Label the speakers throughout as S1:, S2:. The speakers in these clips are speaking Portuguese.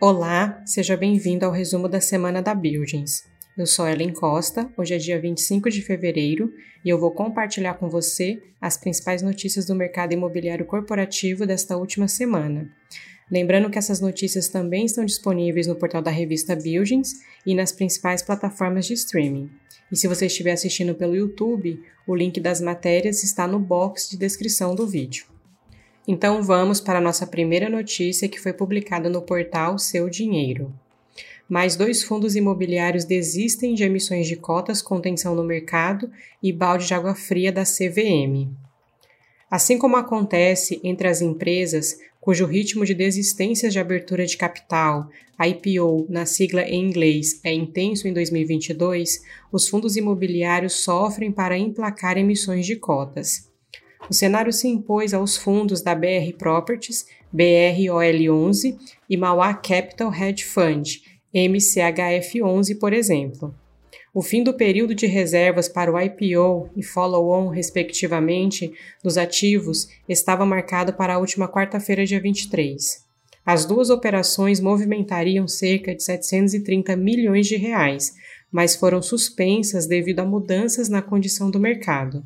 S1: Olá, seja bem-vindo ao resumo da semana da Buildings. Eu sou Ellen Costa, hoje é dia 25 de fevereiro e eu vou compartilhar com você as principais notícias do mercado imobiliário corporativo desta última semana. Lembrando que essas notícias também estão disponíveis no portal da revista Buildings e nas principais plataformas de streaming. E se você estiver assistindo pelo YouTube, o link das matérias está no box de descrição do vídeo. Então vamos para a nossa primeira notícia que foi publicada no portal Seu Dinheiro. Mais dois fundos imobiliários desistem de emissões de cotas com tensão no mercado e balde de água fria da CVM. Assim como acontece entre as empresas cujo ritmo de desistências de abertura de capital, IPO na sigla em inglês, é intenso em 2022, os fundos imobiliários sofrem para emplacar emissões de cotas. O cenário se impôs aos fundos da BR Properties, BROL11 e Mauá Capital Hedge Fund, MCHF11, por exemplo. O fim do período de reservas para o IPO e follow-on, respectivamente, dos ativos estava marcado para a última quarta-feira, dia 23. As duas operações movimentariam cerca de 730 milhões de reais, mas foram suspensas devido a mudanças na condição do mercado.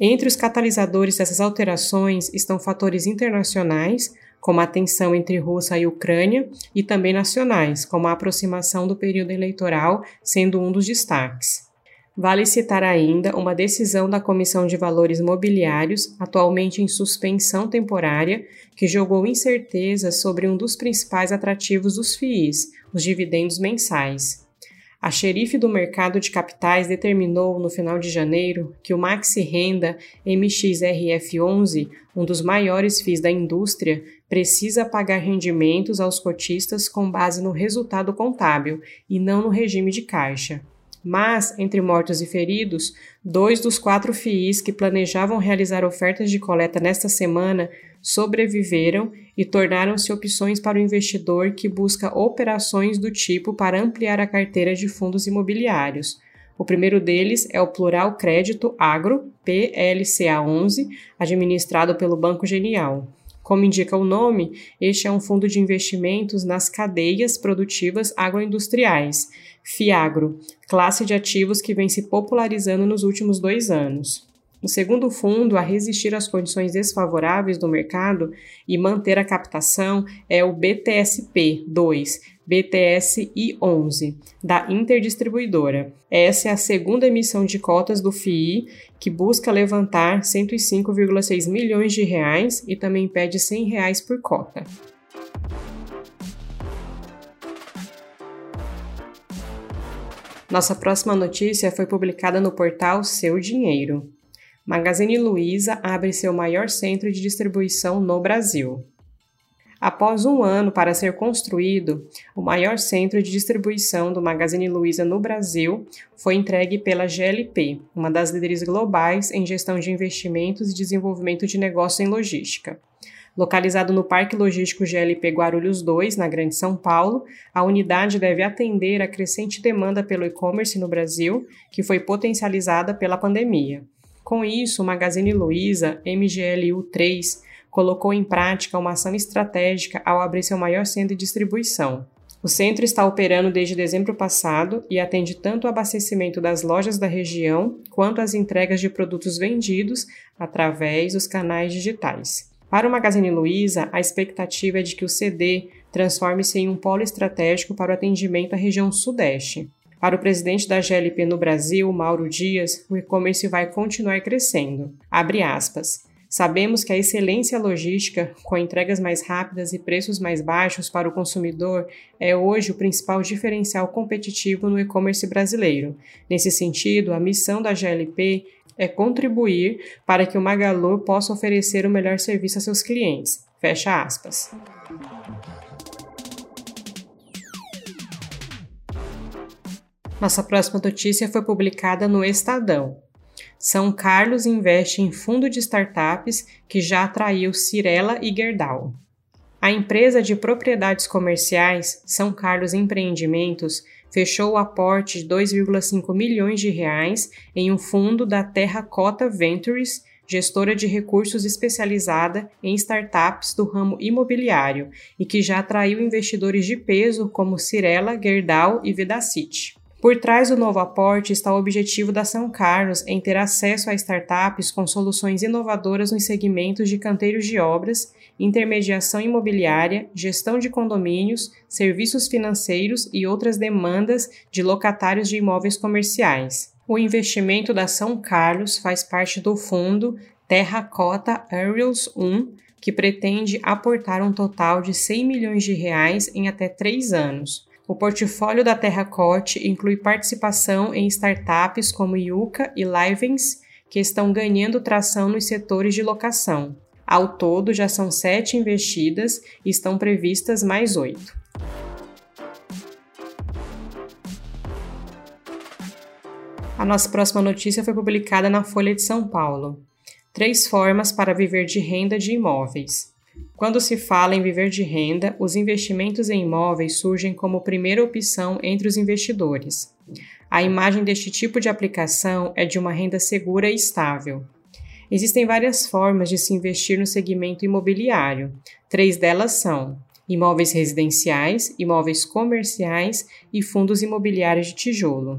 S1: Entre os catalisadores dessas alterações estão fatores internacionais, como a tensão entre Rússia e Ucrânia, e também nacionais, como a aproximação do período eleitoral sendo um dos destaques. Vale citar ainda uma decisão da Comissão de Valores Mobiliários, atualmente em suspensão temporária, que jogou incerteza sobre um dos principais atrativos dos FIIs, os dividendos mensais. A xerife do mercado de capitais determinou no final de janeiro que o Maxi Renda MXRF11, um dos maiores FIIs da indústria, precisa pagar rendimentos aos cotistas com base no resultado contábil e não no regime de caixa. Mas, entre mortos e feridos, dois dos quatro FIIs que planejavam realizar ofertas de coleta nesta semana sobreviveram e tornaram-se opções para o investidor que busca operações do tipo para ampliar a carteira de fundos imobiliários. O primeiro deles é o Plural Crédito Agro, PLCA11, administrado pelo Banco Genial. Como indica o nome, este é um fundo de investimentos nas cadeias produtivas agroindustriais, FIAGRO, classe de ativos que vem se popularizando nos últimos dois anos. O segundo fundo a resistir às condições desfavoráveis do mercado e manter a captação é o BTSP 2, BTSI 11, da Interdistribuidora. Essa é a segunda emissão de cotas do FII, que busca levantar 105,6 milhões de reais e também pede 100 reais por cota. Nossa próxima notícia foi publicada no portal Seu Dinheiro. Magazine Luiza abre seu maior centro de distribuição no Brasil. Após um ano para ser construído, o maior centro de distribuição do Magazine Luiza no Brasil foi entregue pela GLP, uma das líderes globais em gestão de investimentos e desenvolvimento de negócio em logística. Localizado no Parque Logístico GLP Guarulhos 2, na Grande São Paulo, a unidade deve atender a crescente demanda pelo e-commerce no Brasil, que foi potencializada pela pandemia. Com isso, o Magazine Luiza MGLU3 colocou em prática uma ação estratégica ao abrir seu maior centro de distribuição. O centro está operando desde dezembro passado e atende tanto o abastecimento das lojas da região quanto as entregas de produtos vendidos através dos canais digitais. Para o Magazine Luiza, a expectativa é de que o CD transforme-se em um polo estratégico para o atendimento à região Sudeste. Para o presidente da GLP no Brasil, Mauro Dias, o e-commerce vai continuar crescendo. Abre aspas. Sabemos que a excelência logística, com entregas mais rápidas e preços mais baixos para o consumidor, é hoje o principal diferencial competitivo no e-commerce brasileiro. Nesse sentido, a missão da GLP é contribuir para que o Magalu possa oferecer o melhor serviço a seus clientes. Fecha aspas. Nossa próxima notícia foi publicada no Estadão. São Carlos investe em fundo de startups que já atraiu Cirela e Gerdau. A empresa de propriedades comerciais São Carlos Empreendimentos fechou o aporte de 2,5 milhões de reais em um fundo da Terracota Ventures, gestora de recursos especializada em startups do ramo imobiliário e que já atraiu investidores de peso como Cirela, Gerdau e Vedacity. Por trás do novo aporte está o objetivo da São Carlos em ter acesso a startups com soluções inovadoras nos segmentos de canteiros de obras, intermediação imobiliária, gestão de condomínios, serviços financeiros e outras demandas de locatários de imóveis comerciais. O investimento da São Carlos faz parte do fundo Terracota Aerials 1, que pretende aportar um total de 100 milhões de reais em até três anos. O portfólio da Terracote inclui participação em startups como Yuka e Livens, que estão ganhando tração nos setores de locação. Ao todo, já são sete investidas e estão previstas mais oito. A nossa próxima notícia foi publicada na Folha de São Paulo. Três formas para viver de renda de imóveis. Quando se fala em viver de renda, os investimentos em imóveis surgem como primeira opção entre os investidores. A imagem deste tipo de aplicação é de uma renda segura e estável. Existem várias formas de se investir no segmento imobiliário. Três delas são imóveis residenciais, imóveis comerciais e fundos imobiliários de tijolo.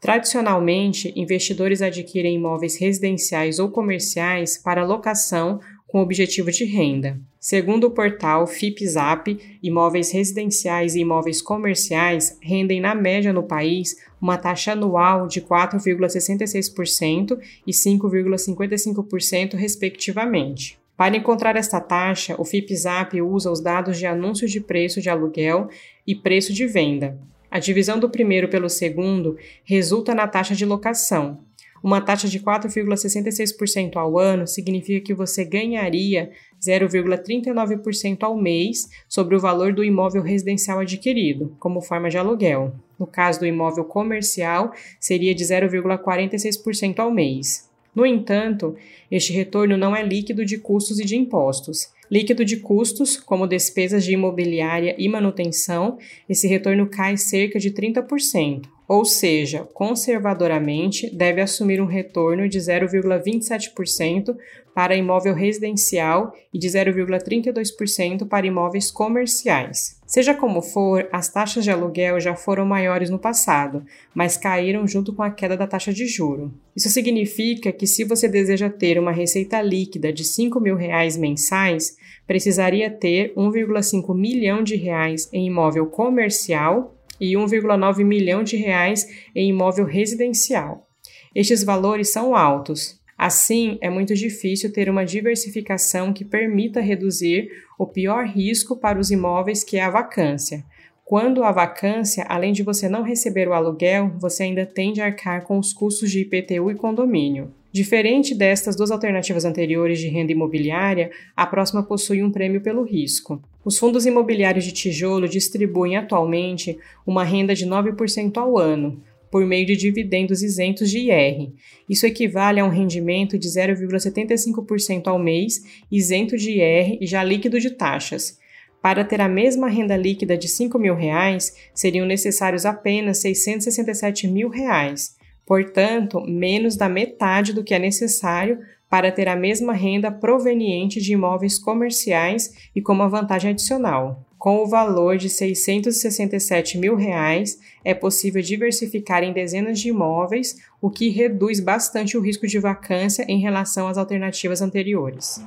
S1: Tradicionalmente, investidores adquirem imóveis residenciais ou comerciais para locação com objetivo de renda. Segundo o portal FIPZAP, imóveis residenciais e imóveis comerciais rendem na média no país uma taxa anual de 4,66% e 5,55%, respectivamente. Para encontrar esta taxa, o FIPZAP usa os dados de anúncios de preço de aluguel e preço de venda. A divisão do primeiro pelo segundo resulta na taxa de locação, uma taxa de 4,66% ao ano significa que você ganharia 0,39% ao mês sobre o valor do imóvel residencial adquirido, como forma de aluguel. No caso do imóvel comercial, seria de 0,46% ao mês. No entanto, este retorno não é líquido de custos e de impostos. Líquido de custos, como despesas de imobiliária e manutenção, esse retorno cai cerca de 30%, ou seja, conservadoramente deve assumir um retorno de 0,27% para imóvel residencial e de 0,32% para imóveis comerciais. Seja como for, as taxas de aluguel já foram maiores no passado, mas caíram junto com a queda da taxa de juro. Isso significa que se você deseja ter uma receita líquida de 5 mil reais mensais, precisaria ter 1,5 milhão de reais em imóvel comercial e 1,9 milhão de reais em imóvel residencial. Estes valores são altos. Assim, é muito difícil ter uma diversificação que permita reduzir o pior risco para os imóveis, que é a vacância. Quando a vacância, além de você não receber o aluguel, você ainda tem de arcar com os custos de IPTU e condomínio. Diferente destas duas alternativas anteriores de renda imobiliária, a próxima possui um prêmio pelo risco. Os fundos imobiliários de tijolo distribuem atualmente uma renda de 9% ao ano, por meio de dividendos isentos de IR. Isso equivale a um rendimento de 0,75% ao mês, isento de IR e já líquido de taxas. Para ter a mesma renda líquida de 5 mil reais, seriam necessários apenas 667 mil reais portanto, menos da metade do que é necessário para ter a mesma renda proveniente de imóveis comerciais e com uma vantagem adicional. Com o valor de 667 mil reais, é possível diversificar em dezenas de imóveis, o que reduz bastante o risco de vacância em relação às alternativas anteriores.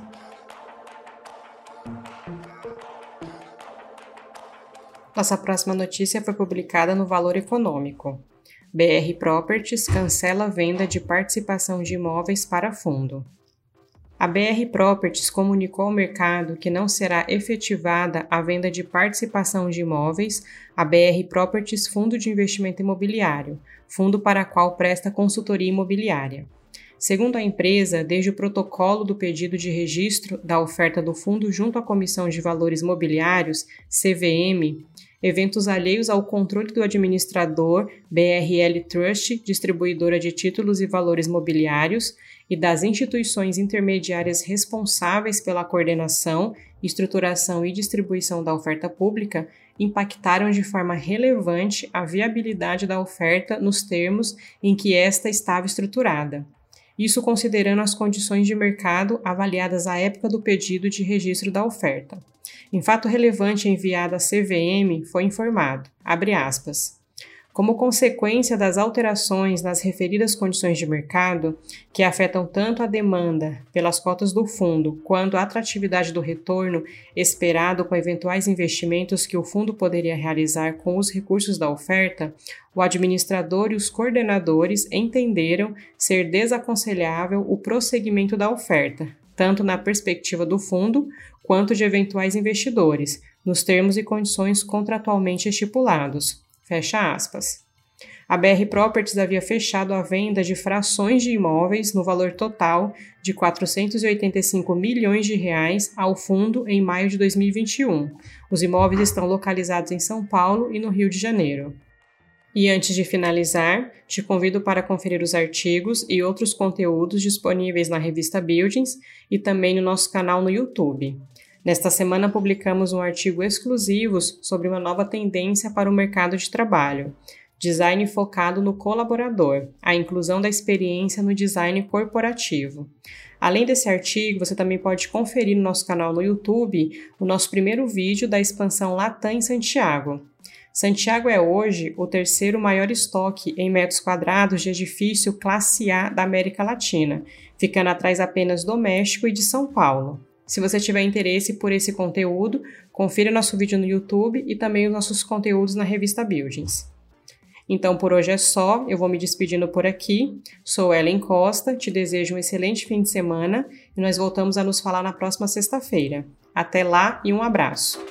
S1: Nossa próxima notícia foi publicada no Valor Econômico. BR Properties cancela a venda de participação de imóveis para fundo. A BR Properties comunicou ao mercado que não será efetivada a venda de participação de imóveis a BR Properties Fundo de Investimento Imobiliário, fundo para qual presta consultoria imobiliária. Segundo a empresa, desde o protocolo do pedido de registro da oferta do fundo junto à Comissão de Valores Mobiliários, CVM, eventos alheios ao controle do administrador BRL Trust, distribuidora de títulos e valores mobiliários, e das instituições intermediárias responsáveis pela coordenação, estruturação e distribuição da oferta pública, impactaram de forma relevante a viabilidade da oferta nos termos em que esta estava estruturada. Isso considerando as condições de mercado avaliadas à época do pedido de registro da oferta. Em fato relevante enviado à CVM, foi informado, aspas, como consequência das alterações nas referidas condições de mercado, que afetam tanto a demanda pelas cotas do fundo quanto a atratividade do retorno esperado com eventuais investimentos que o fundo poderia realizar com os recursos da oferta, o administrador e os coordenadores entenderam ser desaconselhável o prosseguimento da oferta, tanto na perspectiva do fundo quanto de eventuais investidores, nos termos e condições contratualmente estipulados Fecha aspas. A BR Properties havia fechado a venda de frações de imóveis no valor total de 485 milhões de reais ao fundo em maio de 2021. Os imóveis estão localizados em São Paulo e no Rio de Janeiro. E antes de finalizar, te convido para conferir os artigos e outros conteúdos disponíveis na revista Buildings e também no nosso canal no YouTube. Nesta semana, publicamos um artigo exclusivo sobre uma nova tendência para o mercado de trabalho. Design focado no colaborador, a inclusão da experiência no design corporativo. Além desse artigo, você também pode conferir no nosso canal no YouTube o nosso primeiro vídeo da expansão Latam em Santiago. Santiago é hoje o terceiro maior estoque em metros quadrados de edifício classe A da América Latina, ficando atrás apenas do México e de São Paulo. Se você tiver interesse por esse conteúdo, confira nosso vídeo no YouTube e também os nossos conteúdos na revista Buildings. Então por hoje é só, eu vou me despedindo por aqui. Sou Ellen Costa, te desejo um excelente fim de semana e nós voltamos a nos falar na próxima sexta-feira. Até lá e um abraço!